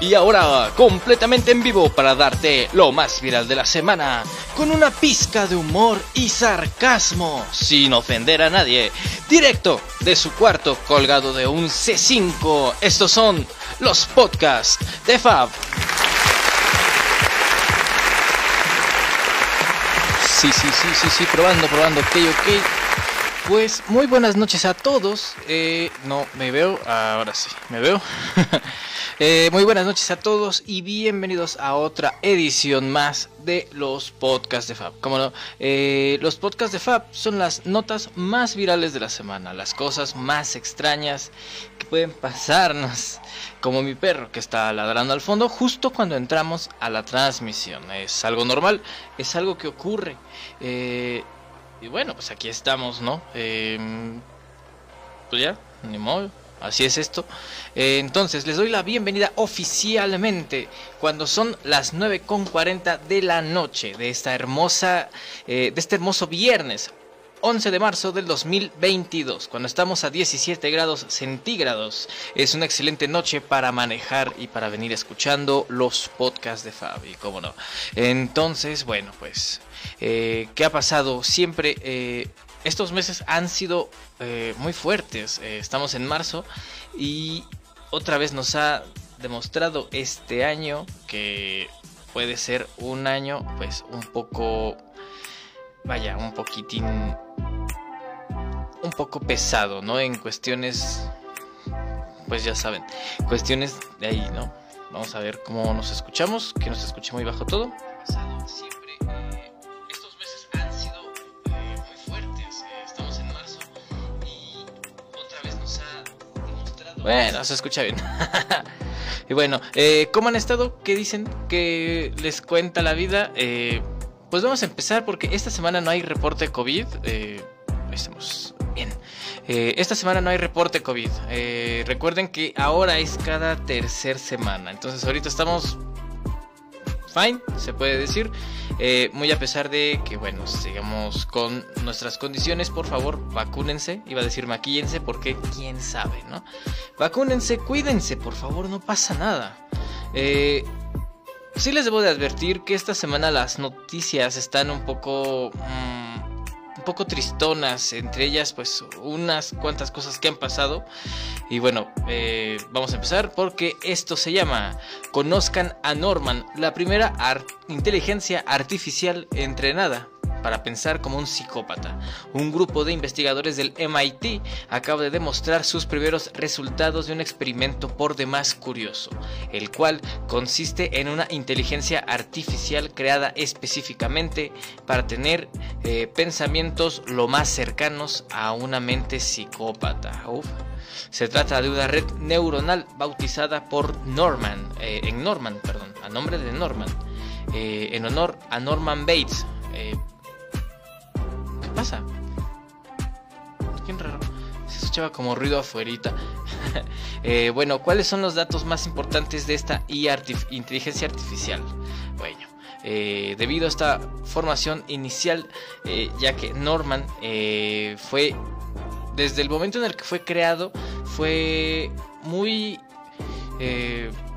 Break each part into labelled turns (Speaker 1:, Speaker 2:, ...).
Speaker 1: Y ahora, completamente en vivo para darte lo más viral de la semana, con una pizca de humor y sarcasmo, sin ofender a nadie, directo de su cuarto colgado de un C5. Estos son los podcasts de Fab. Sí, sí, sí, sí, sí, probando, probando, ok, ok. Pues muy buenas noches a todos. Eh, no, me veo, ahora sí, me veo. Eh, muy buenas noches a todos y bienvenidos a otra edición más de los podcasts de Fab. Como no, eh, los podcasts de Fab son las notas más virales de la semana, las cosas más extrañas que pueden pasarnos, como mi perro que está ladrando al fondo justo cuando entramos a la transmisión. Es algo normal, es algo que ocurre. Eh, y bueno, pues aquí estamos, ¿no? pues ya, ni modo Así es esto. Eh, entonces, les doy la bienvenida oficialmente cuando son las 9.40 de la noche de esta hermosa, eh, de este hermoso viernes 11 de marzo del 2022, cuando estamos a 17 grados centígrados. Es una excelente noche para manejar y para venir escuchando los podcasts de Fabi, cómo no. Entonces, bueno, pues, eh, ¿qué ha pasado? Siempre estos meses han sido eh, muy fuertes. Eh, estamos en marzo y otra vez nos ha demostrado este año que puede ser un año pues un poco, vaya, un poquitín, poco pesado, ¿no? En cuestiones, pues ya saben, cuestiones de ahí, ¿no? Vamos a ver cómo nos escuchamos, que nos escuche muy bajo todo. Bueno, se escucha bien. y bueno, eh, ¿cómo han estado? ¿Qué dicen? ¿Qué les cuenta la vida? Eh, pues vamos a empezar porque esta semana no hay reporte COVID. Eh, estamos. Eh, esta semana no hay reporte COVID. recuerden que ahora es cada tercer semana. Entonces ahorita estamos fine, se puede decir. Eh, muy a pesar de que, bueno, sigamos con nuestras condiciones, por favor, vacúnense. Iba a decir maquíllense porque quién sabe, ¿no? Vacúnense, cuídense, por favor, no pasa nada. Eh, sí les debo de advertir que esta semana las noticias están un poco... Mm, poco tristonas, entre ellas pues unas cuantas cosas que han pasado. Y bueno, eh, vamos a empezar porque esto se llama Conozcan a Norman, la primera inteligencia artificial entrenada para pensar como un psicópata. Un grupo de investigadores del MIT acaba de demostrar sus primeros resultados de un experimento por demás curioso, el cual consiste en una inteligencia artificial creada específicamente para tener eh, pensamientos lo más cercanos a una mente psicópata. Se trata de una red neuronal bautizada por Norman, eh, en Norman, perdón, a nombre de Norman, eh, en honor a Norman Bates pasa? Qué raro. Se escuchaba como ruido afuerita. Eh, bueno, ¿cuáles son los datos más importantes de esta inteligencia artificial? Bueno, eh, debido a esta formación inicial, eh, ya que Norman fue, desde el momento en el que fue creado, fue muy...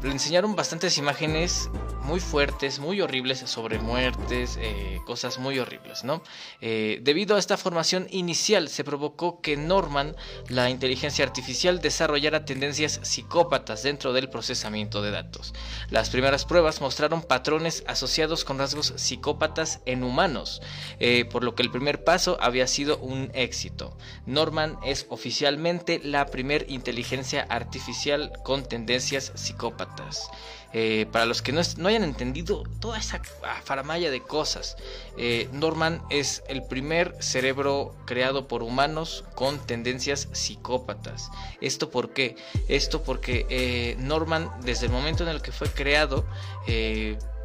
Speaker 1: le enseñaron bastantes imágenes muy fuertes, muy horribles sobre muertes, eh, cosas muy horribles, ¿no? Eh, debido a esta formación inicial se provocó que Norman, la inteligencia artificial, desarrollara tendencias psicópatas dentro del procesamiento de datos. Las primeras pruebas mostraron patrones asociados con rasgos psicópatas en humanos, eh, por lo que el primer paso había sido un éxito. Norman es oficialmente la primer inteligencia artificial con tendencias psicópatas. Eh, para los que no, hayan entendido toda esa faramaya de cosas, eh, Norman es el primer cerebro creado por humanos con tendencias psicópatas. ¿Esto por qué? Esto porque eh, Norman, desde el momento en el que fue creado,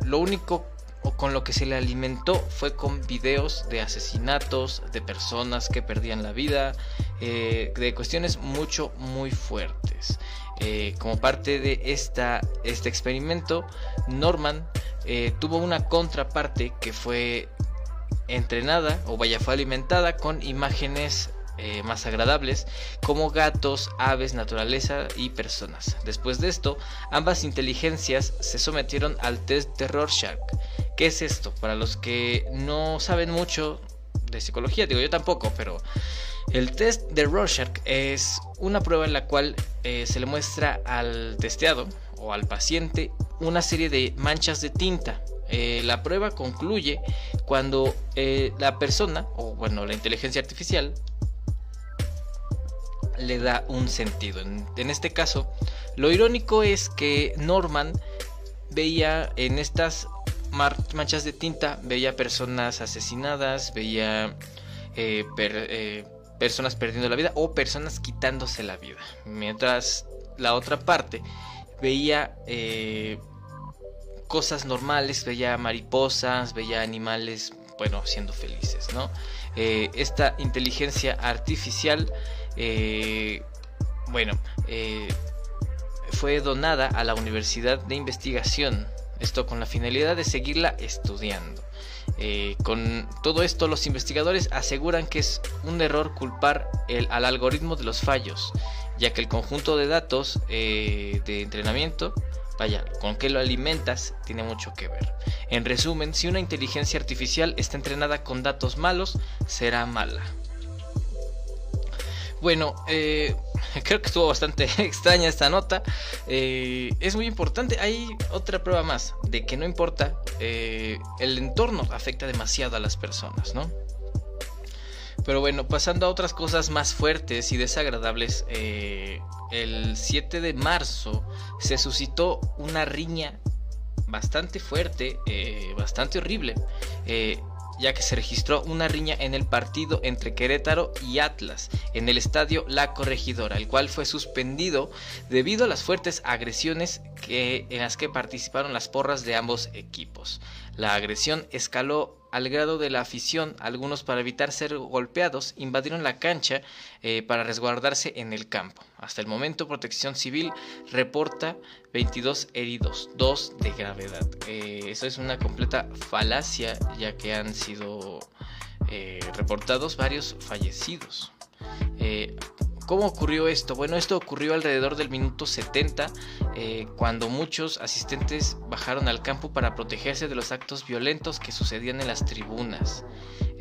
Speaker 1: lo único con lo que se le alimentó fue con videos de asesinatos, de personas que perdían la vida, de cuestiones mucho, muy fuertes. Eh, como parte de esta, este experimento, Norman eh, tuvo una contraparte que fue entrenada o vaya fue alimentada con imágenes eh, más agradables, como gatos, aves, naturaleza y personas. Después de esto, ambas inteligencias se sometieron al test de Rorschach. ¿Qué es esto? Para los que no saben mucho de psicología, digo yo tampoco, pero el test de Rorschach es una prueba en la cual eh, se le muestra al testeado o al paciente una serie de manchas de tinta. Eh, la prueba concluye cuando la persona, o bueno, la inteligencia artificial, le da un sentido. En, este caso, lo irónico es que Norman veía en estas manchas de tinta, veía personas asesinadas, veía personas perdiendo la vida o personas quitándose la vida. Mientras la otra parte veía eh, cosas normales, veía mariposas, veía animales, bueno, siendo felices, ¿no? Eh, esta inteligencia artificial, eh, bueno, fue donada a la Universidad de Investigación, esto con la finalidad de seguirla estudiando. Eh, con todo esto, los investigadores aseguran que es un error culpar al algoritmo de los fallos, ya que el conjunto de datos eh, de entrenamiento, vaya, con qué lo alimentas, tiene mucho que ver. En resumen, si una inteligencia artificial está entrenada con datos malos, será mala. Bueno, eh, creo que estuvo bastante extraña esta nota. Eh, es muy importante. Hay otra prueba más de que no importa, eh, el entorno afecta demasiado a las personas, ¿no? Pero bueno, pasando a otras cosas más fuertes y desagradables, el 7 de marzo se suscitó una riña bastante fuerte, bastante horrible ya que se registró una riña en el partido entre Querétaro y Atlas en el estadio La Corregidora, el cual fue suspendido debido a las fuertes agresiones en las que participaron las porras de ambos equipos. La agresión escaló al grado de la afición, algunos para evitar ser golpeados invadieron la cancha eh, para resguardarse en el campo. Hasta el momento Protección Civil reporta 22 heridos, 2 de gravedad. Eh, eso es una completa falacia ya que han sido eh, reportados varios fallecidos. ¿Cómo ocurrió esto? Bueno, esto ocurrió alrededor del minuto 70, eh, cuando muchos asistentes bajaron al campo para protegerse de los actos violentos que sucedían en las tribunas.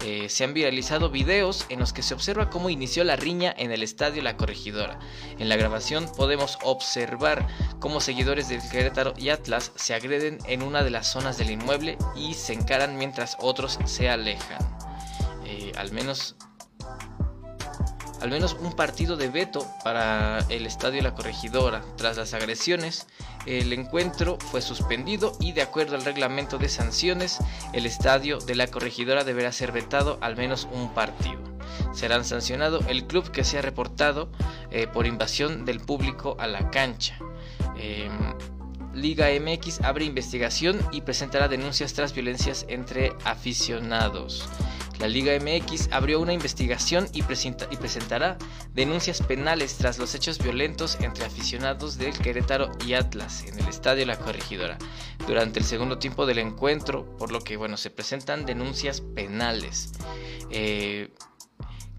Speaker 1: Eh, se han viralizado videos en los que se observa cómo inició la riña en el estadio La Corregidora. En la grabación podemos observar cómo seguidores del Querétaro y Atlas se agreden en una de las zonas del inmueble y se encaran mientras otros se alejan. Eh, al menos al menos un partido de veto para el Estadio La Corregidora. Tras las agresiones, el encuentro fue suspendido y de acuerdo al reglamento de sanciones, el Estadio de La Corregidora deberá ser vetado al menos un partido. Serán sancionado el club que sea reportado eh, por invasión del público a la cancha. Em, Liga MX abre investigación y presentará denuncias tras violencias entre aficionados. La Liga MX abrió una investigación y, presentará denuncias penales tras los hechos violentos entre aficionados del Querétaro y Atlas en el Estadio La Corregidora durante el segundo tiempo del encuentro, por lo que bueno, se presentan denuncias penales. Eh,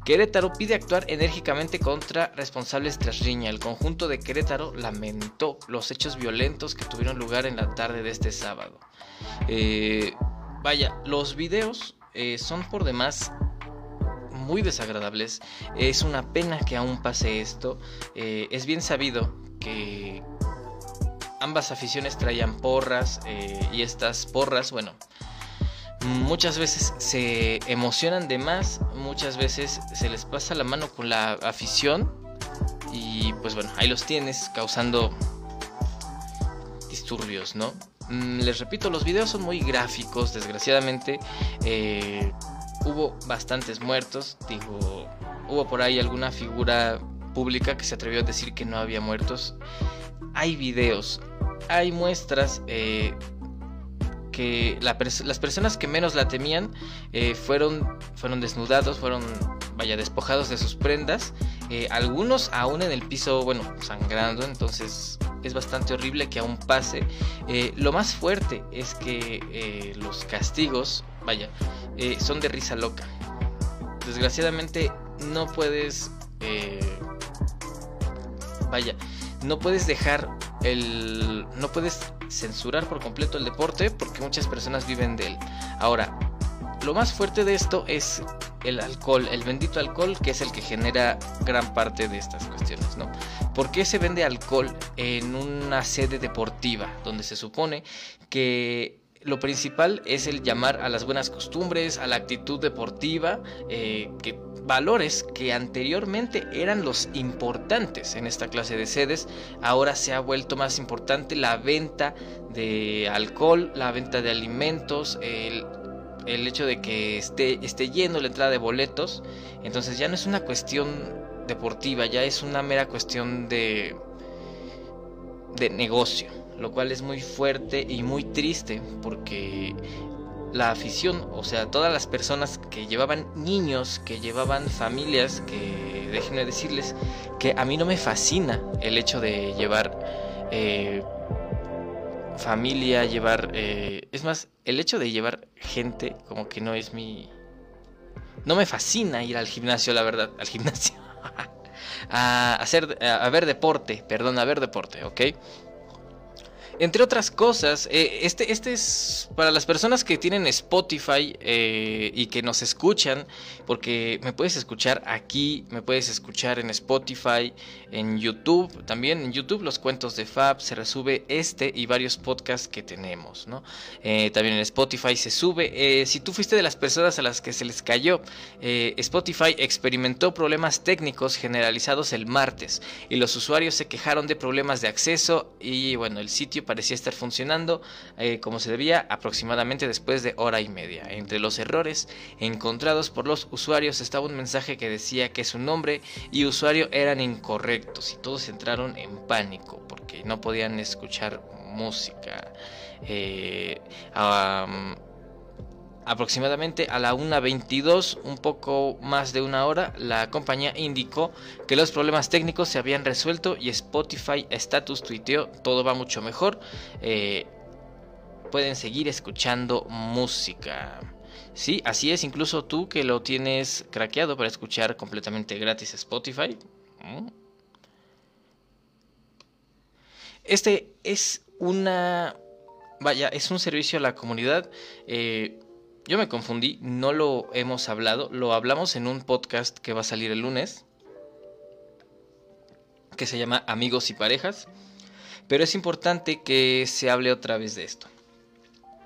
Speaker 1: Querétaro pide actuar enérgicamente contra responsables tras riña. El conjunto de Querétaro lamentó los hechos violentos que tuvieron lugar en la tarde de este sábado. Eh, vaya, los videos eh, son por demás muy desagradables. Es una pena que aún pase esto. Eh, es bien sabido que ambas aficiones traían porras eh, y estas porras, bueno, muchas veces se emocionan de más, muchas veces se les pasa la mano con la afición y pues bueno, ahí los tienes causando disturbios, ¿no? Mm, les repito, los videos son muy gráficos, desgraciadamente. Eh, hubo bastantes muertos, digo, hubo por ahí alguna figura pública que se atrevió a decir que no había muertos. Hay videos, hay muestras eh, que las personas que menos la temían eh, fueron, fueron desnudados, fueron, vaya, despojados de sus prendas. Algunos aún en el piso, bueno, sangrando, entonces es bastante horrible que aún pase. Eh, lo más fuerte es que eh, los castigos, vaya, eh, son de risa loca. Desgraciadamente no puedes... Eh, vaya, no puedes dejar el... No puedes censurar por completo el deporte porque muchas personas viven de él. Ahora, lo más fuerte de esto es el alcohol, el bendito alcohol que es el que genera gran parte de estas cuestiones, ¿no? ¿Por qué se vende alcohol en una sede deportiva donde se supone que lo principal es el llamar a las buenas costumbres, a la actitud deportiva, eh, que valores que anteriormente eran los importantes en esta clase de sedes, ahora se ha vuelto más importante la venta de alcohol, la venta de alimentos, el, el hecho de que esté, esté lleno la entrada de boletos, entonces ya no es una cuestión deportiva, ya es una mera cuestión de, de negocio, lo cual es muy fuerte y muy triste porque la afición, o sea, todas las personas que llevaban niños, que llevaban familias, que déjenme decirles que a mí no me fascina el hecho de llevar eh, familia, llevar... Eh, es más, el hecho de llevar gente como que no es mi... No me fascina ir al gimnasio, la verdad, al gimnasio. a hacer, a ver deporte, perdón, a ver deporte, ¿ok? Entre otras cosas, eh, este, este es para las personas que tienen Spotify eh, y que nos escuchan, porque me puedes escuchar aquí, me puedes escuchar en Spotify, en YouTube, también en YouTube los cuentos de Fab, se resube este y varios podcasts que tenemos, ¿no? Eh, también en Spotify se sube. si tú fuiste de las personas a las que se les cayó, Spotify experimentó problemas técnicos generalizados el martes y los usuarios se quejaron de problemas de acceso y bueno, el sitio parecía estar funcionando eh, como se debía aproximadamente después de hora y media. Entre los errores encontrados por los usuarios estaba un mensaje que decía que su nombre y usuario eran incorrectos y todos entraron en pánico porque no podían escuchar música. Eh, Aproximadamente a la 1.22, un poco más de una hora, la compañía indicó que los problemas técnicos se habían resuelto y Spotify Status tuiteó todo va mucho mejor. Eh, pueden seguir escuchando música. Sí, así es, incluso tú que lo tienes craqueado para escuchar completamente gratis Spotify. Este es una... Vaya, es un servicio a la comunidad. Eh, yo me confundí, no lo hemos hablado, lo hablamos en un podcast que va a salir el lunes, que se llama Amigos y Parejas, pero es importante que se hable otra vez de esto.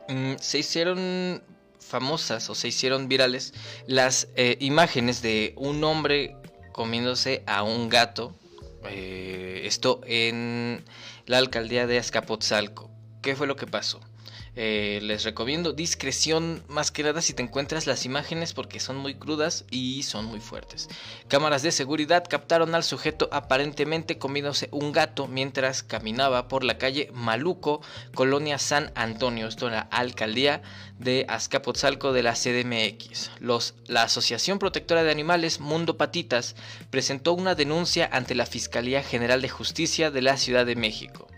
Speaker 1: Mm, se hicieron famosas o se hicieron virales las eh, imágenes de un hombre comiéndose a un gato, eh, esto en la alcaldía de Azcapotzalco. ¿Qué fue lo que pasó? Eh, les recomiendo discreción más que nada si te encuentras las imágenes porque son muy crudas y son muy fuertes. Cámaras de seguridad captaron al sujeto aparentemente comiéndose un gato mientras caminaba por la calle Maluco, colonia San Antonio, esto la alcaldía de Azcapotzalco de la CDMX. La Asociación Protectora de Animales Mundo Patitas presentó una denuncia ante la Fiscalía General de Justicia de la Ciudad de México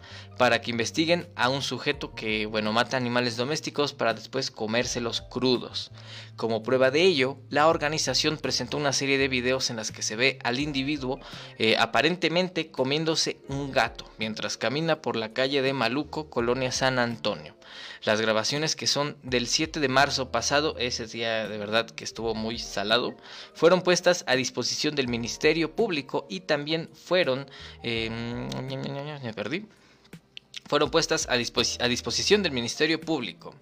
Speaker 1: para que investiguen a un sujeto que, bueno, mata animales domésticos para después comérselos crudos. Como prueba de ello, la organización presentó una serie de videos en las que se ve al individuo eh, aparentemente comiéndose un gato mientras camina por la calle de Maluco, Colonia San Antonio. Las grabaciones que son del 7 de marzo pasado, ese día de verdad que estuvo muy salado, fueron puestas a disposición del Ministerio Público y también fueron... Eh, me perdí fueron puestas a, disposición del Ministerio Público.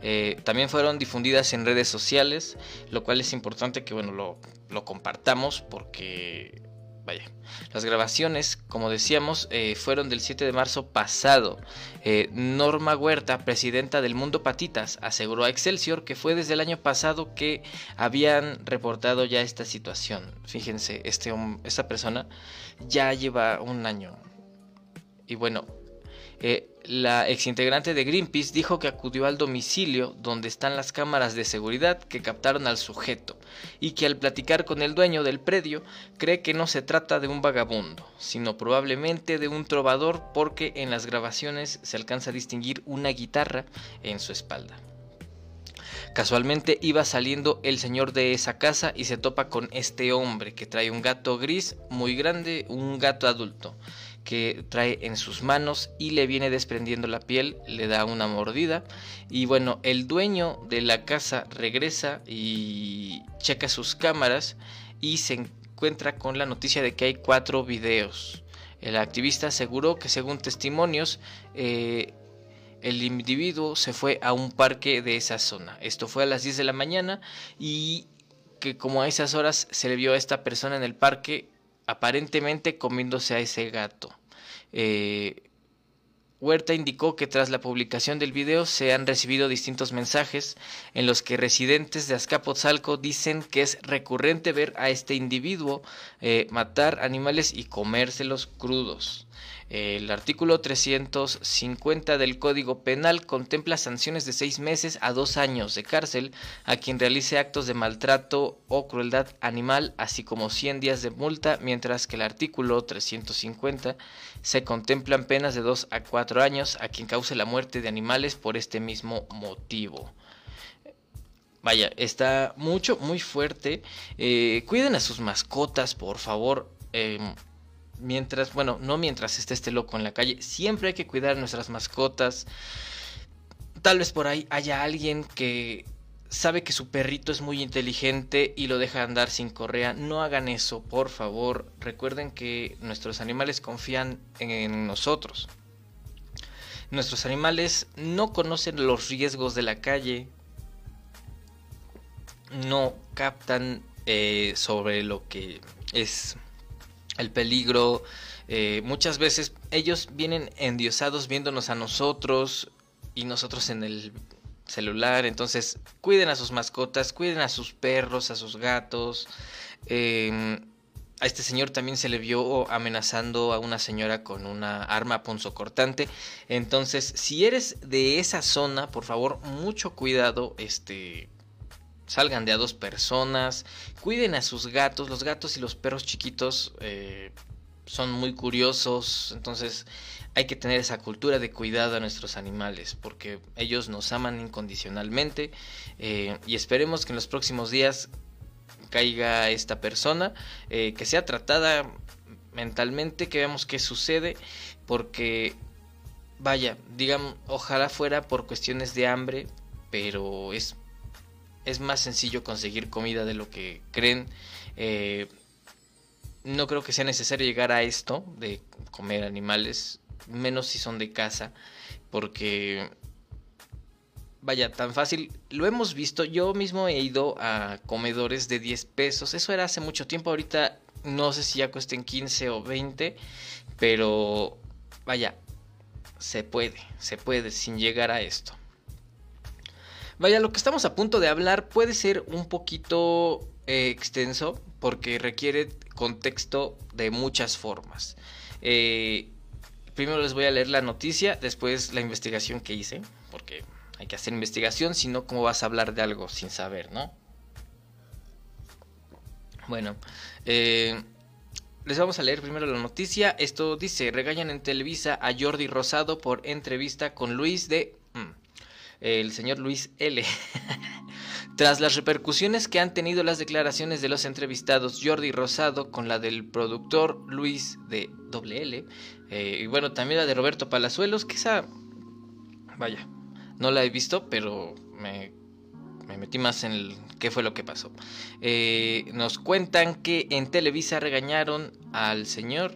Speaker 1: Eh, también fueron difundidas en redes sociales, lo cual es importante que bueno, lo, compartamos porque, vaya, las grabaciones, como decíamos, eh, fueron del 7 de marzo pasado. Eh, Norma Huerta, presidenta del Mundo Patitas, aseguró a Excelsior que fue desde el año pasado que habían reportado ya esta situación. Fíjense, este, esta persona ya lleva un año. Y bueno, eh, la exintegrante de Greenpeace dijo que acudió al domicilio donde están las cámaras de seguridad que captaron al sujeto y que al platicar con el dueño del predio cree que no se trata de un vagabundo, sino probablemente de un trovador porque en las grabaciones se alcanza a distinguir una guitarra en su espalda. Casualmente iba saliendo el señor de esa casa y se topa con este hombre que trae un gato gris muy grande, un gato adulto que trae en sus manos y le viene desprendiendo la piel, le da una mordida y bueno, el dueño de la casa regresa y checa sus cámaras y se encuentra con la noticia de que hay cuatro videos. El activista aseguró que según testimonios eh, el individuo se fue a un parque de esa zona. Esto fue a las 10 de la mañana y que como a esas horas se le vio a esta persona en el parque aparentemente comiéndose a ese gato. Eh, Huerta indicó que tras la publicación del video se han recibido distintos mensajes en los que residentes de Azcapotzalco dicen que es recurrente ver a este individuo eh, matar animales y comérselos crudos. El artículo 350 del Código Penal contempla sanciones de seis meses a dos años de cárcel a quien realice actos de maltrato o crueldad animal, así como 100 días de multa, mientras que el artículo 350 se contemplan penas de dos a cuatro años a quien cause la muerte de animales por este mismo motivo. Vaya, está mucho, muy fuerte. Eh, cuiden a sus mascotas, por favor. Em, mientras, bueno, no mientras esté este loco en la calle, siempre hay que cuidar nuestras mascotas. Tal vez por ahí haya alguien que sabe que su perrito es muy inteligente y lo deja andar sin correa. No hagan eso, por favor. Recuerden que nuestros animales confían en nosotros. Nuestros animales no conocen los riesgos de la calle. No captan eh, sobre lo que es el peligro. Eh, muchas veces ellos vienen endiosados viéndonos a nosotros y nosotros en el celular. Entonces, cuiden a sus mascotas, cuiden a sus perros, a sus gatos. Em, a este señor también se le vio amenazando a una señora con una arma punzocortante. Entonces, si eres de esa zona, por favor, mucho cuidado. Este, salgan de a dos personas, cuiden a sus gatos, los gatos y los perros chiquitos eh, son muy curiosos, entonces hay que tener esa cultura de cuidado a nuestros animales, porque ellos nos aman incondicionalmente eh, y esperemos que en los próximos días caiga esta persona, eh, que sea tratada mentalmente, que veamos qué sucede, porque vaya, digamos, ojalá fuera por cuestiones de hambre, pero es es más sencillo conseguir comida de lo que creen. Eh, no creo que sea necesario llegar a esto de comer animales, menos si son de casa, porque vaya, tan fácil. Lo hemos visto, yo mismo he ido a comedores de 10 pesos, eso era hace mucho tiempo, ahorita no sé si ya cuesten 15 o 20, pero vaya, se puede, se puede sin llegar a esto. Vaya, lo que estamos a punto de hablar puede ser un poquito eh, extenso porque requiere contexto de muchas formas. Eh, primero les voy a leer la noticia, después la investigación que hice, porque hay que hacer investigación, si no, ¿cómo vas a hablar de algo sin saber, no? Bueno, eh, les vamos a leer primero la noticia. Esto dice, regañan en Televisa a Jordi Rosado por entrevista con Luis de el señor Luis L. Tras las repercusiones que han tenido las declaraciones de los entrevistados Jordi Rosado con la del productor Luis de WL, eh, y bueno, también la de Roberto Palazuelos, que esa, vaya, no la he visto, pero me, metí más en el qué fue lo que pasó. Eh, nos cuentan que en Televisa regañaron al señor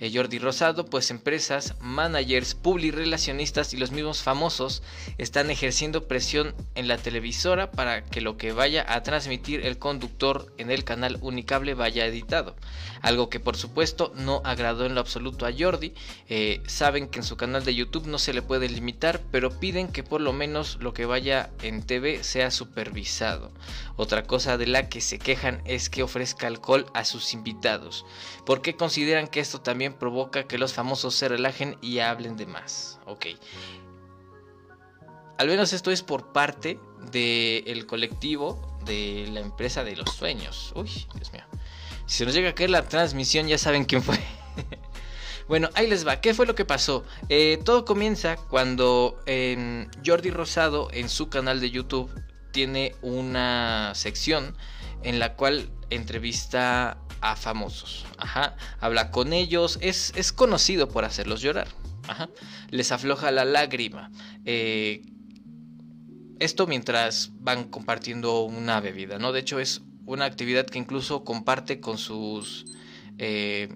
Speaker 1: eh, Jordi Rosado, pues empresas, managers, relacionistas y los mismos famosos están ejerciendo presión en la televisora para que lo que vaya a transmitir el conductor en el canal Unicable vaya editado. Algo que por supuesto no agradó en lo absoluto a Jordi. Eh, saben que en su canal de YouTube no se le puede limitar, pero piden que por lo menos lo que vaya en TV sea supervisado. Otra cosa de la que se quejan es que ofrezca alcohol a sus invitados, porque consideran que esto también provoca que los famosos se relajen y hablen de más. Ok. Al menos esto es por parte del colectivo de la empresa de los sueños. Uy, Dios mío. Si se nos llega a caer la transmisión, ya saben quién fue. bueno, ahí les va. ¿Qué fue lo que pasó? Eh, todo comienza cuando Jordi Rosado en su canal de YouTube tiene una sección en la cual entrevista a famosos. Ajá. Habla con ellos. Es, es conocido por hacerlos llorar. Ajá. Les afloja la lágrima. Eh, esto mientras van compartiendo una bebida, ¿no? De hecho es una actividad que incluso comparte con sus eh,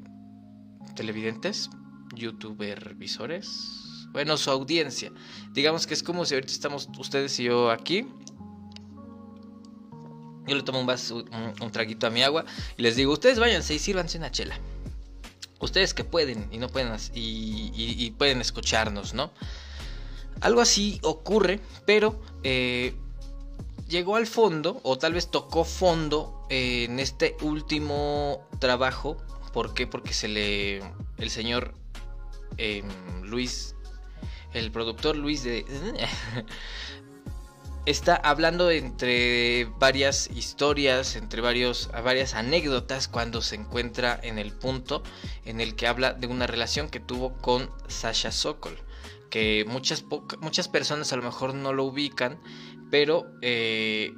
Speaker 1: televidentes, youtuber visores, bueno, su audiencia. Digamos que es como si ahorita estamos ustedes y yo aquí. Yo le tomo un, vaso, un, traguito a mi agua y les digo, ustedes váyanse y sírvanse una chela. Ustedes que pueden y no pueden y pueden escucharnos, ¿no? Algo así ocurre, pero eh, llegó al fondo, o tal vez tocó fondo eh, en este último trabajo. ¿Por qué? Porque se le. El señor em, Luis. El productor Luis de. está hablando entre varias historias, entre varios, varias anécdotas cuando se encuentra en el punto en el que habla de una relación que tuvo con Sasha Sokol que muchas, muchas personas a lo mejor no lo ubican, pero eh,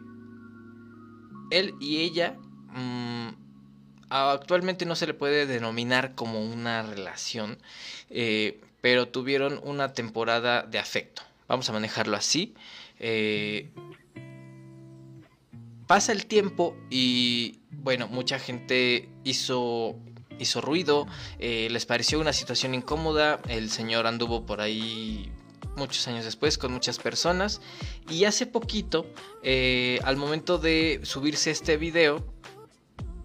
Speaker 1: él y ella mm, actualmente no se le puede denominar como una relación, eh, pero tuvieron una temporada de afecto. Vamos a manejarlo así. Eh, pasa el tiempo y bueno, mucha gente hizo hizo ruido, eh, les pareció una situación incómoda, el señor anduvo por ahí muchos años después con muchas personas y hace poquito, eh, al momento de subirse este video,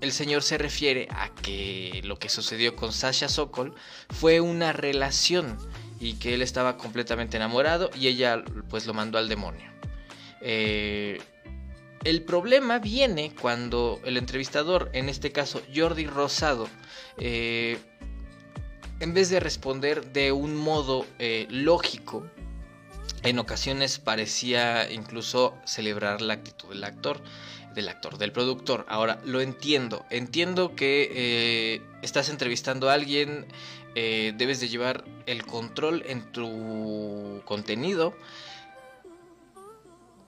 Speaker 1: el señor se refiere a que lo que sucedió con Sasha Sokol fue una relación y que él estaba completamente enamorado y ella pues lo mandó al demonio. Eh, el problema viene cuando el entrevistador, en este caso Jordi Rosado, eh, en vez de responder de un modo eh, lógico, en ocasiones parecía incluso celebrar la actitud del actor, del actor, del productor. Ahora, lo entiendo, entiendo que estás entrevistando a alguien, debes de llevar el control en tu contenido,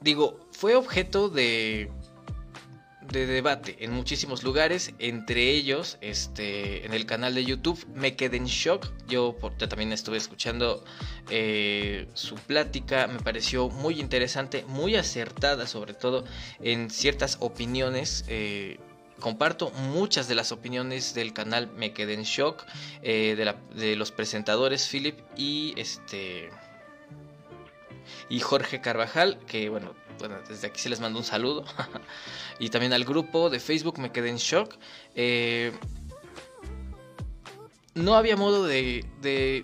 Speaker 1: digo, fue objeto de, de debate en muchísimos lugares, entre ellos este, en el canal de YouTube Me Quedé en Shock. Yo, también estuve escuchando eh, su plática, me pareció muy interesante, muy acertada sobre todo en ciertas opiniones. Eh, comparto muchas de las opiniones del canal Me Quedé en Shock, eh, de, los presentadores Philip y este y Jorge Carvajal, que bueno, bueno, desde aquí se les mando un saludo. y también al grupo de Facebook me quedé en shock. Eh, no había modo de, de,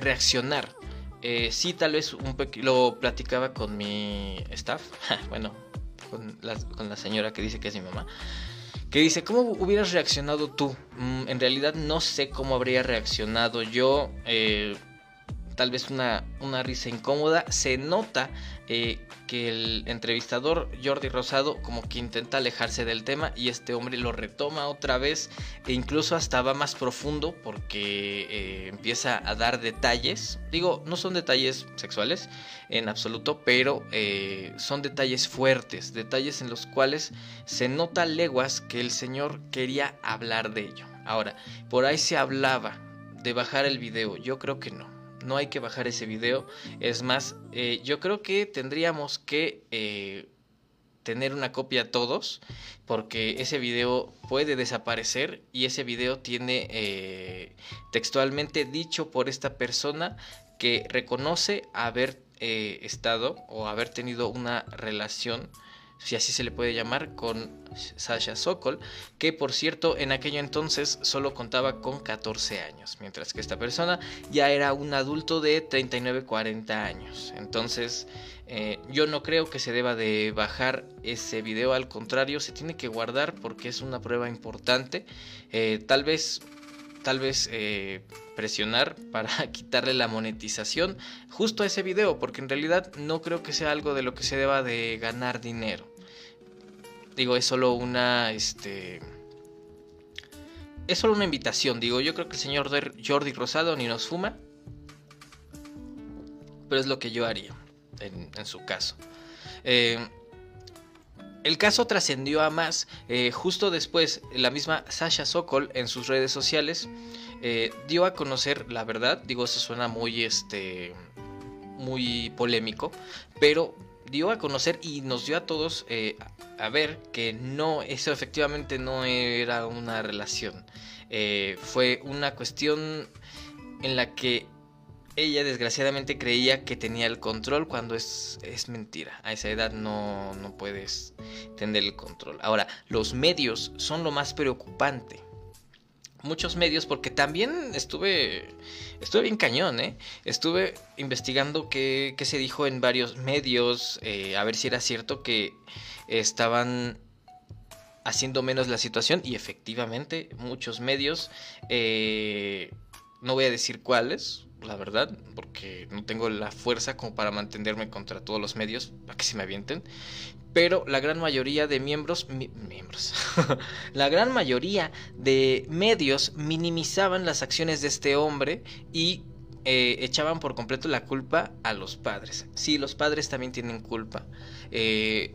Speaker 1: reaccionar. Eh, sí, tal vez un lo platicaba con mi staff, bueno, con la señora que dice que es mi mamá que dice, ¿cómo hubieras reaccionado tú? Mm, en realidad no sé cómo habría reaccionado yo. Eh, tal vez una, una risa incómoda. Se nota eh, que el entrevistador Jordi Rosado como que intenta alejarse del tema y este hombre lo retoma otra vez e incluso hasta va más profundo porque eh, empieza a dar detalles. Digo, no son detalles sexuales en absoluto, pero eh, son detalles fuertes, detalles en los cuales se nota leguas que el señor quería hablar de ello. Ahora, por ahí se hablaba de bajar el video, yo creo que no no hay que bajar ese video. Es más, eh, yo creo que tendríamos que eh, tener una copia todos, porque ese video puede desaparecer y ese video tiene eh, textualmente dicho por esta persona que reconoce haber estado o haber tenido una relación si así se le puede llamar, con Sasha Sokol, que por cierto en aquello entonces solo contaba con 14 años, mientras que esta persona ya era un adulto de 39-40 años. Entonces eh, yo no creo que se deba de bajar ese video, al contrario, se tiene que guardar porque es una prueba importante. Eh, tal vez tal vez eh, presionar para quitarle la monetización justo a ese video, porque en realidad no creo que sea algo de lo que se deba de ganar dinero. Digo, es solo una, este, es solo una invitación. Digo, yo creo que el señor Jordi Rosado ni nos fuma, pero es lo que yo haría en, su caso. Eh, el caso trascendió a más. Eh, justo después, la misma Sasha Sokol en sus redes sociales eh, dio a conocer la verdad. Digo, eso suena muy, este, muy polémico, pero dio a conocer y nos dio a todos eh, a ver que no, eso efectivamente no era una relación. fue una cuestión en la que ella desgraciadamente creía que tenía el control cuando es, es mentira. A esa edad no, no puedes tener el control. Ahora, los medios son lo más preocupante. Muchos medios, porque también estuve, estuve bien cañón, ¿eh? Estuve investigando qué, qué se dijo en varios medios, eh, a ver si era cierto que estaban haciendo menos la situación y efectivamente muchos medios, eh, no voy a decir cuáles, la verdad, porque no tengo la fuerza como para mantenerme contra todos los medios, para que se me avienten. Pero la gran mayoría de miembros, miembros, la gran mayoría de medios minimizaban las acciones de este hombre y eh, echaban por completo la culpa a los padres. Sí, los padres también tienen culpa. Eh,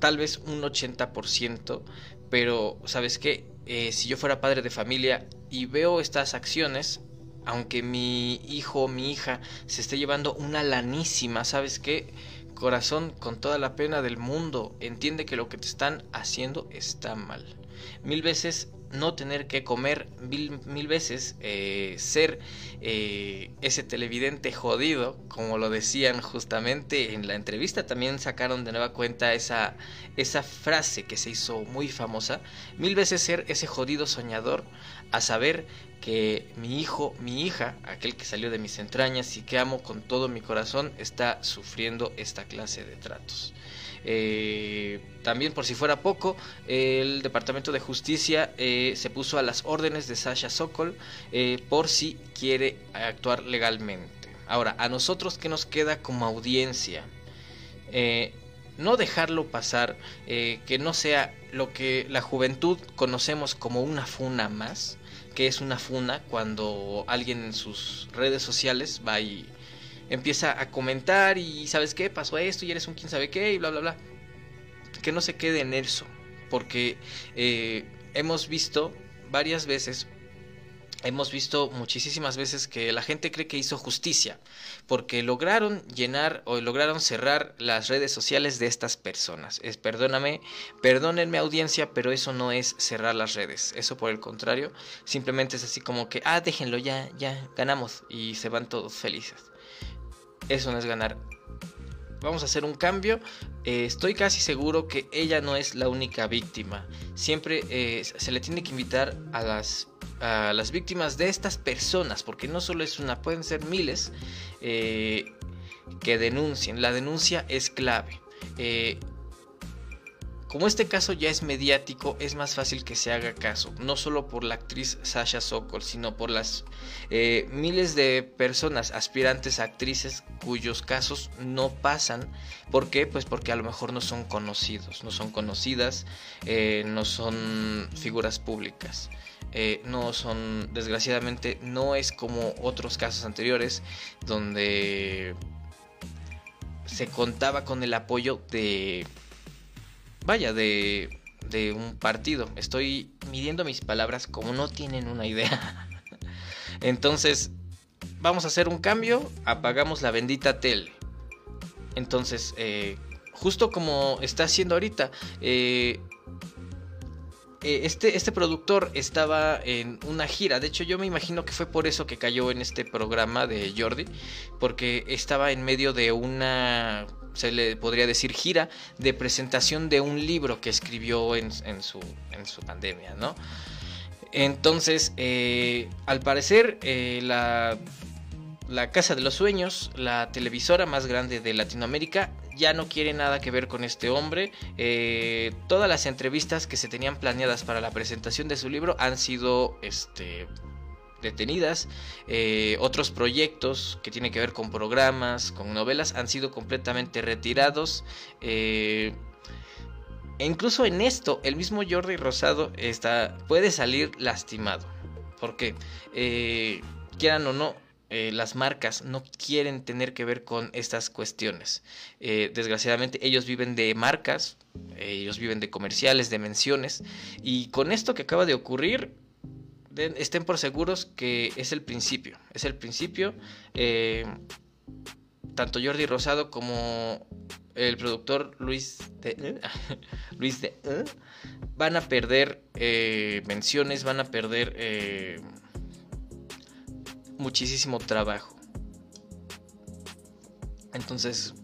Speaker 1: tal vez un 80%, pero ¿sabes qué? Eh, si yo fuera padre de familia y veo estas acciones, aunque mi hijo o mi hija se esté llevando una lanísima, ¿sabes qué? Corazón, con toda la pena del mundo, entiende que lo que te están haciendo está mal. Mil veces no tener que comer, mil, mil veces eh, ser eh, ese televidente jodido, como lo decían justamente en la entrevista, también sacaron de nueva cuenta esa, esa frase que se hizo muy famosa, mil veces ser ese jodido soñador, a saber que mi hijo, mi hija, aquel que salió de mis entrañas y que amo con todo mi corazón, está sufriendo esta clase de tratos. Eh, también por si fuera poco, el Departamento de Justicia eh, se puso a las órdenes de Sasha Sokol eh, por si quiere actuar legalmente. Ahora, a nosotros que nos queda como audiencia, no dejarlo pasar, que no sea lo que la juventud conocemos como una funa más, que es una funa cuando alguien en sus redes sociales va y empieza a comentar y sabes qué, pasó esto y eres un quién sabe qué y bla, bla, bla. Que no se quede en eso, porque eh, hemos visto varias veces hemos visto muchísimas veces que la gente cree que hizo justicia, porque lograron llenar o lograron cerrar las redes sociales de estas personas. Es, perdóname, perdónenme audiencia, pero eso no es cerrar las redes. Eso por el contrario, simplemente es así como que, ah, déjenlo ya, ya, ganamos y se van todos felices. Eso no es ganar. Vamos a hacer un cambio. Eh, estoy casi seguro que ella no es la única víctima. Siempre eh, se le tiene que invitar a las a las víctimas de estas personas, porque no solo es una, pueden ser miles eh, que denuncien. La denuncia es clave. Eh, como este caso ya es mediático, es más fácil que se haga caso, no solo por la actriz Sasha Sokol, sino por las eh, miles de personas aspirantes a actrices cuyos casos no pasan. ¿Por qué? Pues porque a lo mejor no son conocidos, no son conocidas, no son figuras públicas. Eh, no son, desgraciadamente, no es como otros casos anteriores donde se contaba con el apoyo de, vaya, de, de un partido. Estoy midiendo mis palabras como no tienen una idea. Entonces, vamos a hacer un cambio, apagamos la bendita tele. Entonces, eh, justo como está haciendo ahorita, eh, eh, este, este productor estaba en una gira. De hecho, yo me imagino que fue por eso que cayó en este programa de Jordi. Porque estaba en medio de una, se le podría decir, gira de presentación de un libro que escribió en, su, en su pandemia, ¿no? Entonces, eh, al parecer, eh, la la Casa de los Sueños, la televisora más grande de Latinoamérica, ya no quiere nada que ver con este hombre. Eh, todas las entrevistas que se tenían planeadas para la presentación de su libro han sido este, detenidas. Eh, otros proyectos que tienen que ver con programas, con novelas, han sido completamente retirados. Eh, e incluso en esto, el mismo Jordi Rosado está, puede salir lastimado. Porque, quieran o no, eh, las marcas no quieren tener que ver con estas cuestiones. Eh, desgraciadamente ellos viven de marcas, ellos viven de comerciales, de menciones, y con esto que acaba de ocurrir, estén por seguros que es el principio, es el principio. Eh, tanto Jordi Rosado como el productor Luis de, Luis de van a perder menciones, van a perder muchísimo trabajo. Entonces,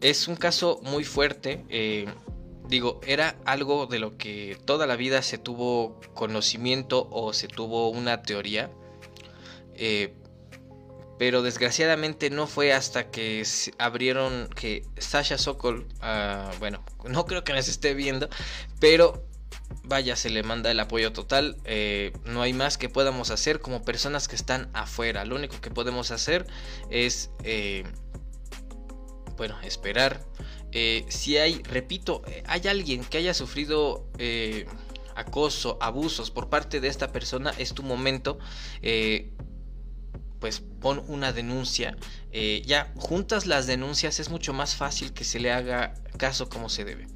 Speaker 1: es un caso muy fuerte. Eh, digo, era algo de lo que toda la vida se tuvo conocimiento o se tuvo una teoría. Eh, pero desgraciadamente no fue hasta que abrieron que Sasha Sokol, ah, bueno, no creo que nos esté viendo, pero vaya, se le manda el apoyo total. Eh, no hay más que podamos hacer como personas que están afuera. Lo único que podemos hacer es, eh, bueno, esperar. Eh, si hay, repito, hay alguien que haya sufrido acoso, abusos por parte de esta persona, es tu momento. pues pon una denuncia. ya juntas las denuncias es mucho más fácil que se le haga caso como se debe.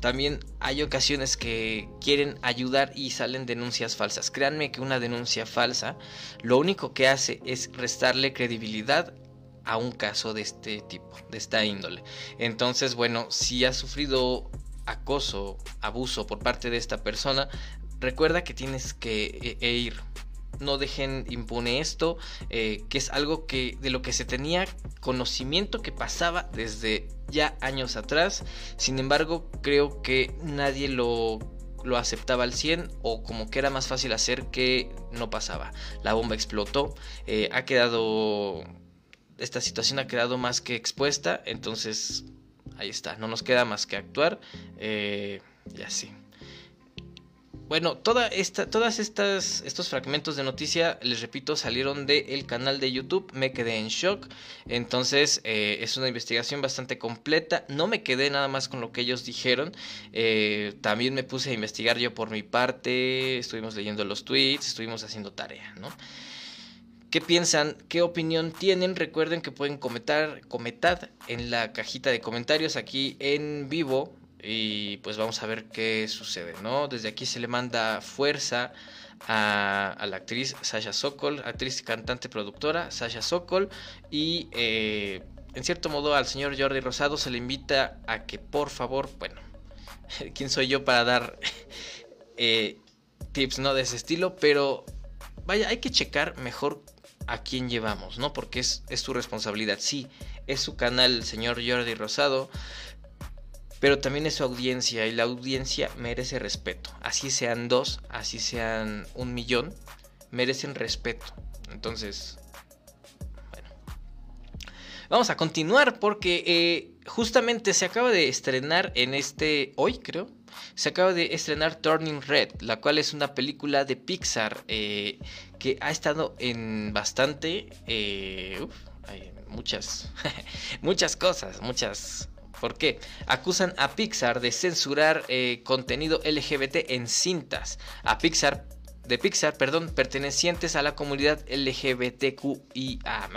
Speaker 1: También hay ocasiones que quieren ayudar y salen denuncias falsas. Créanme que una denuncia falsa lo único que hace es restarle credibilidad a un caso de este tipo, de esta índole. Entonces, bueno, si has sufrido acoso, abuso por parte de esta persona, recuerda que tienes que e, e ir no dejen impune esto, eh, que es algo que de lo que se tenía conocimiento que pasaba desde ya años atrás. Sin embargo, creo que nadie lo lo aceptaba al 100 o como que era más fácil hacer que no pasaba. La bomba explotó, eh, ha quedado, esta situación ha quedado más que expuesta, entonces ahí está, no nos queda más que actuar eh, y así. Bueno, toda esta, todas estas estos fragmentos de noticia, les repito, salieron del canal de YouTube. Me quedé en shock. Entonces eh, es una investigación bastante completa. No me quedé nada más con lo que ellos dijeron. Eh, también me puse a investigar yo por mi parte. Estuvimos leyendo los tweets, estuvimos haciendo tarea, ¿no? ¿Qué piensan? ¿Qué opinión tienen? Recuerden que pueden comentar, comentar en la cajita de comentarios aquí en vivo y pues vamos a ver qué sucede, ¿no? Desde aquí se le manda fuerza a, la actriz Sasha Sokol, actriz, cantante, productora Sasha Sokol y eh, en cierto modo al señor Jordi Rosado se le invita a que por favor, bueno, ¿quién soy yo para dar eh, tips, ¿no? De ese estilo, pero vaya, hay que checar mejor a quién llevamos, ¿no? Porque es, es su responsabilidad, sí, es su canal, señor Jordi Rosado pero también es su audiencia y la audiencia merece respeto. Así sean dos, así sean un millón, merecen respeto. Entonces, bueno. Vamos a continuar porque eh, justamente se acaba de estrenar en este, hoy creo, se acaba de estrenar Turning Red, la cual es una película de Pixar eh, que ha estado en bastante... Eh, hay muchas, muchas cosas, muchas ¿Por qué? Acusan a Pixar de censurar eh, contenido LGBT en cintas. A Pixar de Pixar, perdón, pertenecientes a la comunidad LGBTQIA+.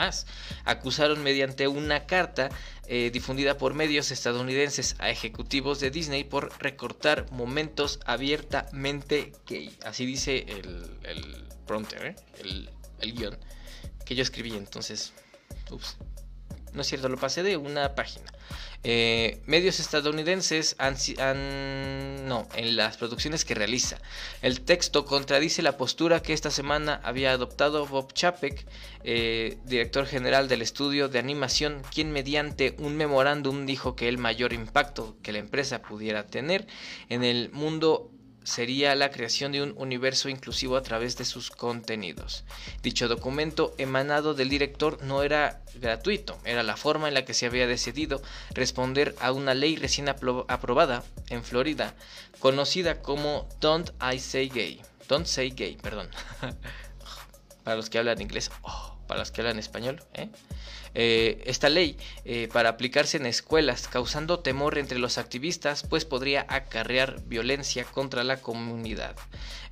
Speaker 1: Acusaron mediante una carta eh, difundida por medios estadounidenses a ejecutivos de Disney por recortar momentos abiertamente gay. Así dice el, el prompter, ¿eh? el, el guion que yo escribí. Entonces, ups. No es cierto, lo pasé de una página. Eh, medios estadounidenses han, no, en las producciones que realiza. El texto contradice la postura que esta semana había adoptado Bob Chapek, eh, director general del estudio de animación, quien mediante un memorándum dijo que el mayor impacto que la empresa pudiera tener en el mundo sería la creación de un universo inclusivo a través de sus contenidos. Dicho documento emanado del director no era gratuito, era la forma en la que se había decidido responder a una ley recién aprobada en Florida, conocida como Don't I Say Gay. Don't Say Gay, perdón. para los que hablan inglés, oh, para los que hablan español, ¿eh? Eh, esta ley eh, para aplicarse en escuelas, causando temor entre los activistas, pues podría acarrear violencia contra la comunidad.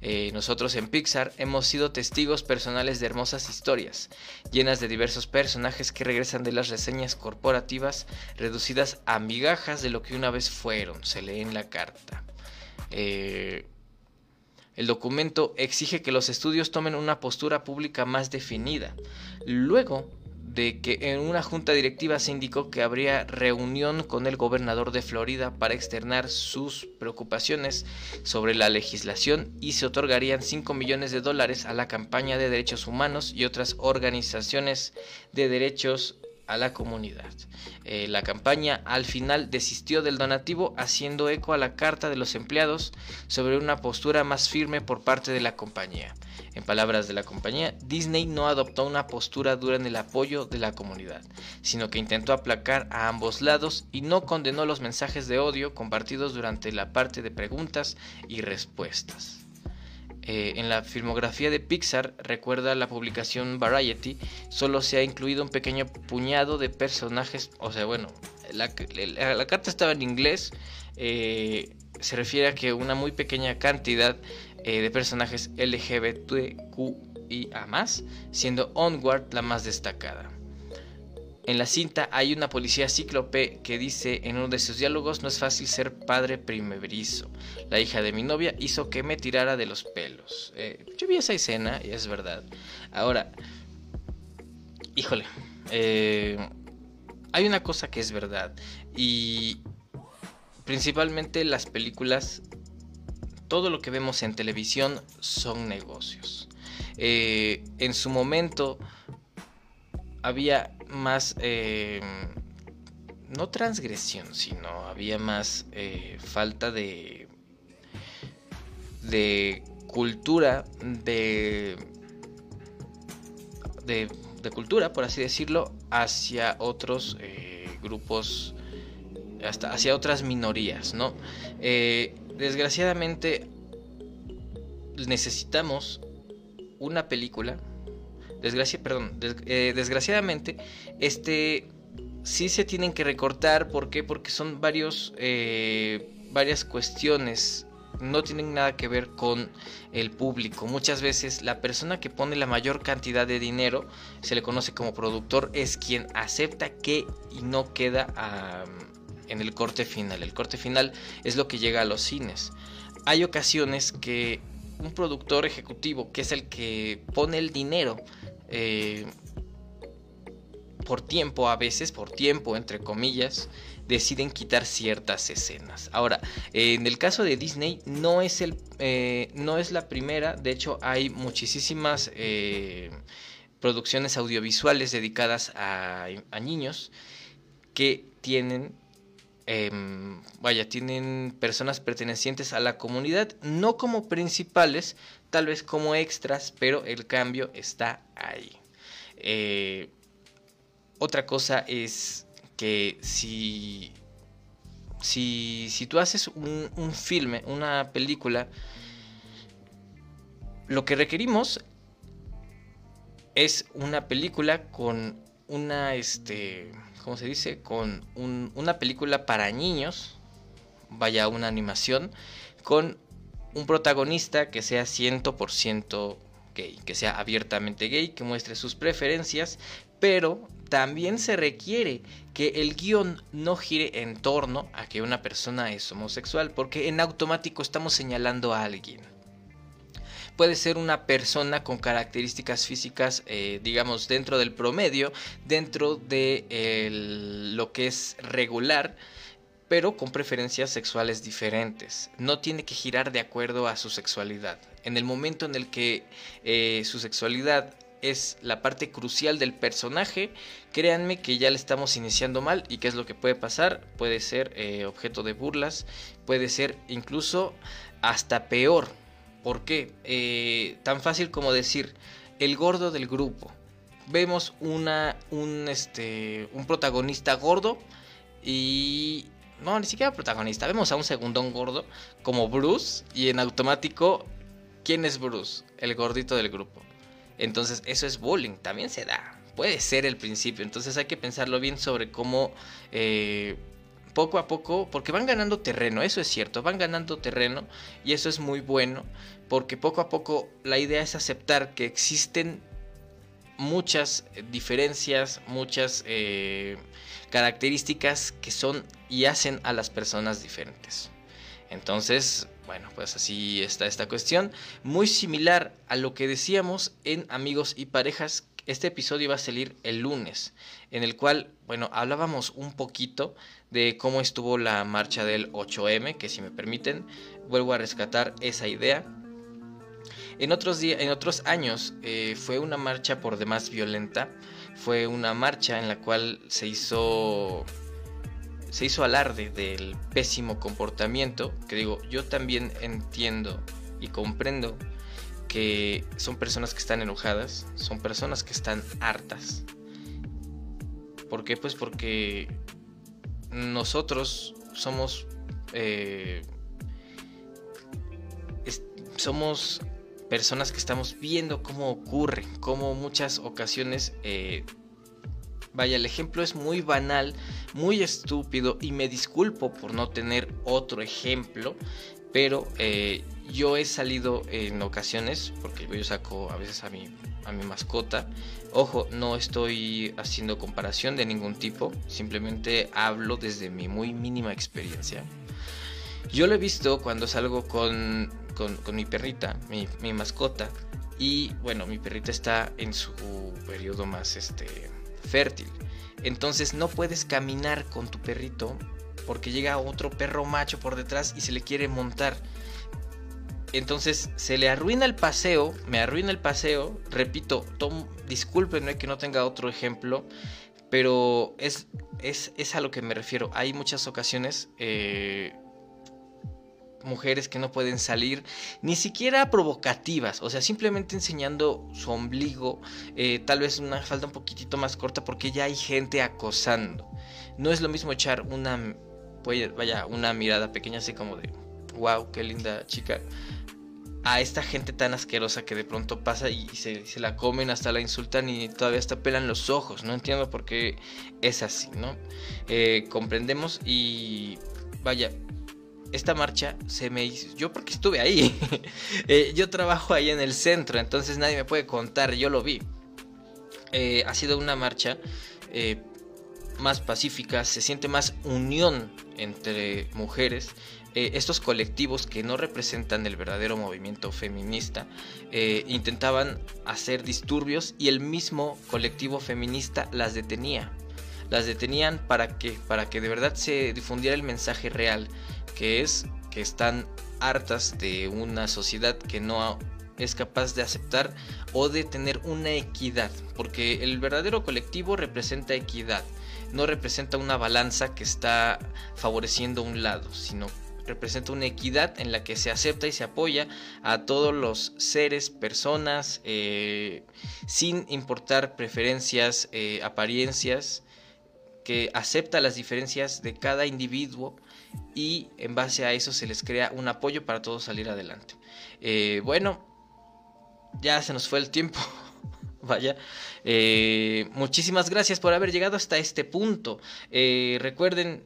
Speaker 1: Eh, nosotros en Pixar hemos sido testigos personales de hermosas historias, llenas de diversos personajes que regresan de las reseñas corporativas, reducidas a migajas de lo que una vez fueron, se lee en la carta. el documento exige que los estudios tomen una postura pública más definida. Luego, de que en una junta directiva se indicó que habría reunión con el gobernador de Florida para externar sus preocupaciones sobre la legislación y se otorgarían 5 millones de dólares a la campaña de derechos humanos y otras organizaciones de derechos a la comunidad. Eh, la campaña al final desistió del donativo haciendo eco a la carta de los empleados sobre una postura más firme por parte de la compañía. En palabras de la compañía, Disney no adoptó una postura dura en el apoyo de la comunidad, sino que intentó aplacar a ambos lados y no condenó los mensajes de odio compartidos durante la parte de preguntas y respuestas. Eh, en la filmografía de Pixar, recuerda la publicación Variety, solo se ha incluido un pequeño puñado de personajes, o sea, bueno, la, carta estaba en inglés, eh, se refiere a que una muy pequeña cantidad eh, de personajes LGBTQIA, siendo Onward la más destacada. En la cinta hay una policía cíclope que dice en uno de sus diálogos no es fácil ser padre primerizo. La hija de mi novia hizo que me tirara de los pelos. Eh, yo vi esa escena y es verdad. Ahora, híjole, eh, hay una cosa que es verdad y principalmente las películas todo lo que vemos en televisión son negocios. Eh, en su momento había más, eh, no transgresión, sino había más eh, falta de, de cultura, de, de, cultura, por así decirlo, hacia otros grupos, hasta hacia otras minorías, ¿no? desgraciadamente necesitamos una película. Perdón, eh, desgraciadamente, este sí se tienen que recortar. ¿Por qué? Porque son varios, eh, varias cuestiones. No tienen nada que ver con el público. Muchas veces la persona que pone la mayor cantidad de dinero, se le conoce como productor, es quien acepta que y no queda en el corte final. El corte final es lo que llega a los cines. Hay ocasiones que un productor ejecutivo, que es el que pone el dinero, eh, por tiempo, a veces, por tiempo, entre comillas, deciden quitar ciertas escenas. Ahora, en el caso de Disney, no es, el, eh, no es la primera, de hecho hay muchísimas eh, producciones audiovisuales dedicadas a, niños que tienen Em, vaya, tienen personas pertenecientes a la comunidad, no como principales, tal vez como extras, pero el cambio está ahí. Eh, otra cosa es que si, si, si tú haces un, filme, una película, lo que requerimos es una película con una, este, ¿cómo se dice? Con una película para niños, vaya una animación, con un protagonista que sea 100% gay, que sea abiertamente gay, que muestre sus preferencias, pero también se requiere que el guion no gire en torno a que una persona es homosexual, porque en automático estamos señalando a alguien. Puede ser una persona con características físicas, eh, digamos, dentro del promedio, dentro de lo que es regular, pero con preferencias sexuales diferentes. No tiene que girar de acuerdo a su sexualidad. En el momento en el que eh, su sexualidad es la parte crucial del personaje, créanme que ya le estamos iniciando mal y qué es lo que puede pasar, puede ser eh, objeto de burlas, puede ser incluso hasta peor, ¿Por qué? Eh, tan fácil como decir, el gordo del grupo. Vemos una, un, este, un protagonista gordo y... No, ni siquiera protagonista. Vemos a un segundón gordo como Bruce y en automático, ¿quién es Bruce? El gordito del grupo. Entonces eso es bullying, también se da. puede ser el principio. Entonces hay que pensarlo bien sobre cómo eh, poco a poco, porque van ganando terreno, eso es cierto, van ganando terreno y eso es muy bueno, porque poco a poco la idea es aceptar que existen muchas diferencias, muchas eh, características que son y hacen a las personas diferentes. Entonces, bueno, pues así está esta cuestión. Muy similar a lo que decíamos en Amigos y Parejas. Este episodio va a salir el lunes, en el cual, bueno, hablábamos un poquito de cómo estuvo la marcha del 8M, que si me permiten, vuelvo a rescatar esa idea. En otros, en otros años eh, fue una marcha por demás violenta, fue una marcha en la cual se hizo se hizo alarde del pésimo comportamiento, que digo, yo también entiendo y comprendo que son personas que están enojadas, son personas que están hartas. ¿Por qué? Pues porque nosotros somos eh, somos personas que estamos viendo cómo ocurre, cómo muchas ocasiones eh, Vaya, el ejemplo es muy banal, muy estúpido y me disculpo por no tener otro ejemplo, pero eh, yo he salido en ocasiones, porque yo saco a veces a mi, a mi mascota, ojo, no estoy haciendo comparación de ningún tipo, simplemente hablo desde mi muy mínima experiencia. Yo lo he visto cuando salgo con, con, mi perrita, mi, mascota, y bueno, mi perrita está en su periodo más este fértil. Entonces no puedes caminar con tu perrito porque llega otro perro macho por detrás y se le quiere montar. Entonces se le arruina el paseo, me arruina el paseo. Repito, tom, discúlpenme que no tenga otro ejemplo, pero es, es, es, a lo que me refiero. Hay muchas ocasiones eh, mujeres que no pueden salir, ni siquiera provocativas, o sea, simplemente enseñando su ombligo, eh, tal vez una falda un poquitito más corta porque ya hay gente acosando. No es lo mismo echar una, vaya, una mirada pequeña así como de, wow, qué linda chica, a esta gente tan asquerosa que de pronto pasa y se, la comen, hasta la insultan y todavía hasta pelan los ojos. No entiendo por qué es así, ¿no? Eh, comprendemos y vaya, esta marcha se me hizo, yo porque estuve ahí, eh, yo trabajo ahí en el centro, entonces nadie me puede contar, yo lo vi. Eh, ha sido una marcha eh, más pacífica, se siente más unión entre mujeres. estos colectivos que no representan el verdadero movimiento feminista intentaban hacer disturbios y el mismo colectivo feminista las detenía. Las detenían para que, para que de verdad se difundiera el mensaje real que es que están hartas de una sociedad que no es capaz de aceptar o de tener una equidad, porque el verdadero colectivo representa equidad, no representa una balanza que está favoreciendo un lado, sino representa una equidad en la que se acepta y se apoya a todos los seres, personas, eh, sin importar preferencias, eh, apariencias, que acepta las diferencias de cada individuo y en base a eso se les crea un apoyo para todos salir adelante. Eh, bueno, ya se nos fue el tiempo. Vaya, eh, muchísimas gracias por haber llegado hasta este punto. Eh, recuerden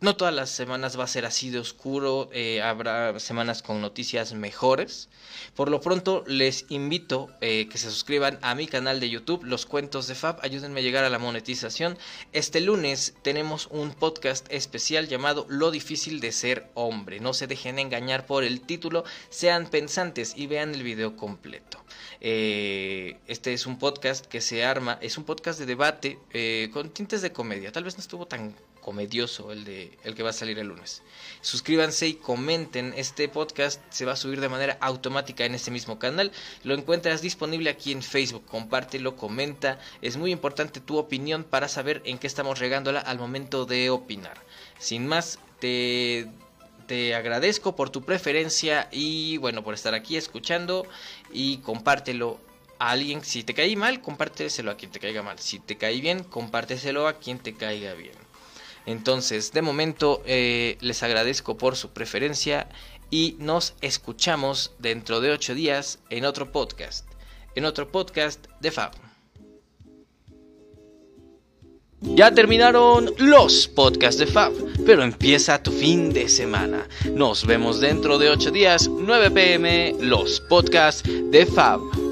Speaker 1: no todas las semanas va a ser así de oscuro, eh, habrá semanas con noticias mejores. Por lo pronto les invito eh, que se suscriban a mi canal de YouTube, Los Cuentos de Fab, ayúdenme a llegar a la monetización. Este lunes tenemos un podcast especial llamado Lo difícil de ser hombre. No se dejen engañar por el título, sean pensantes y vean el video completo. Eh, este es un podcast que se arma, es un podcast de debate con tintes de comedia. Tal vez no estuvo tan comedioso el de el que va a salir el lunes. Suscríbanse y comenten. Este podcast se va a subir de manera automática en este mismo canal. Lo encuentras disponible aquí en Facebook. Compártelo, comenta. Es muy importante tu opinión para saber en qué estamos regándola al momento de opinar. Sin más, te te agradezco por tu preferencia y bueno, por estar aquí escuchando y compártelo a alguien. Si te caí mal, compárteselo a quien te caiga mal. Si te caí bien, compárteselo a quien te caiga bien. Entonces, de momento, eh, les agradezco por su preferencia y nos escuchamos dentro de ocho días en otro podcast, en otro podcast de Fab. Ya terminaron los podcasts de Fab, pero empieza tu fin de semana. Nos vemos dentro de ocho días, 9 pm, los podcasts de Fab.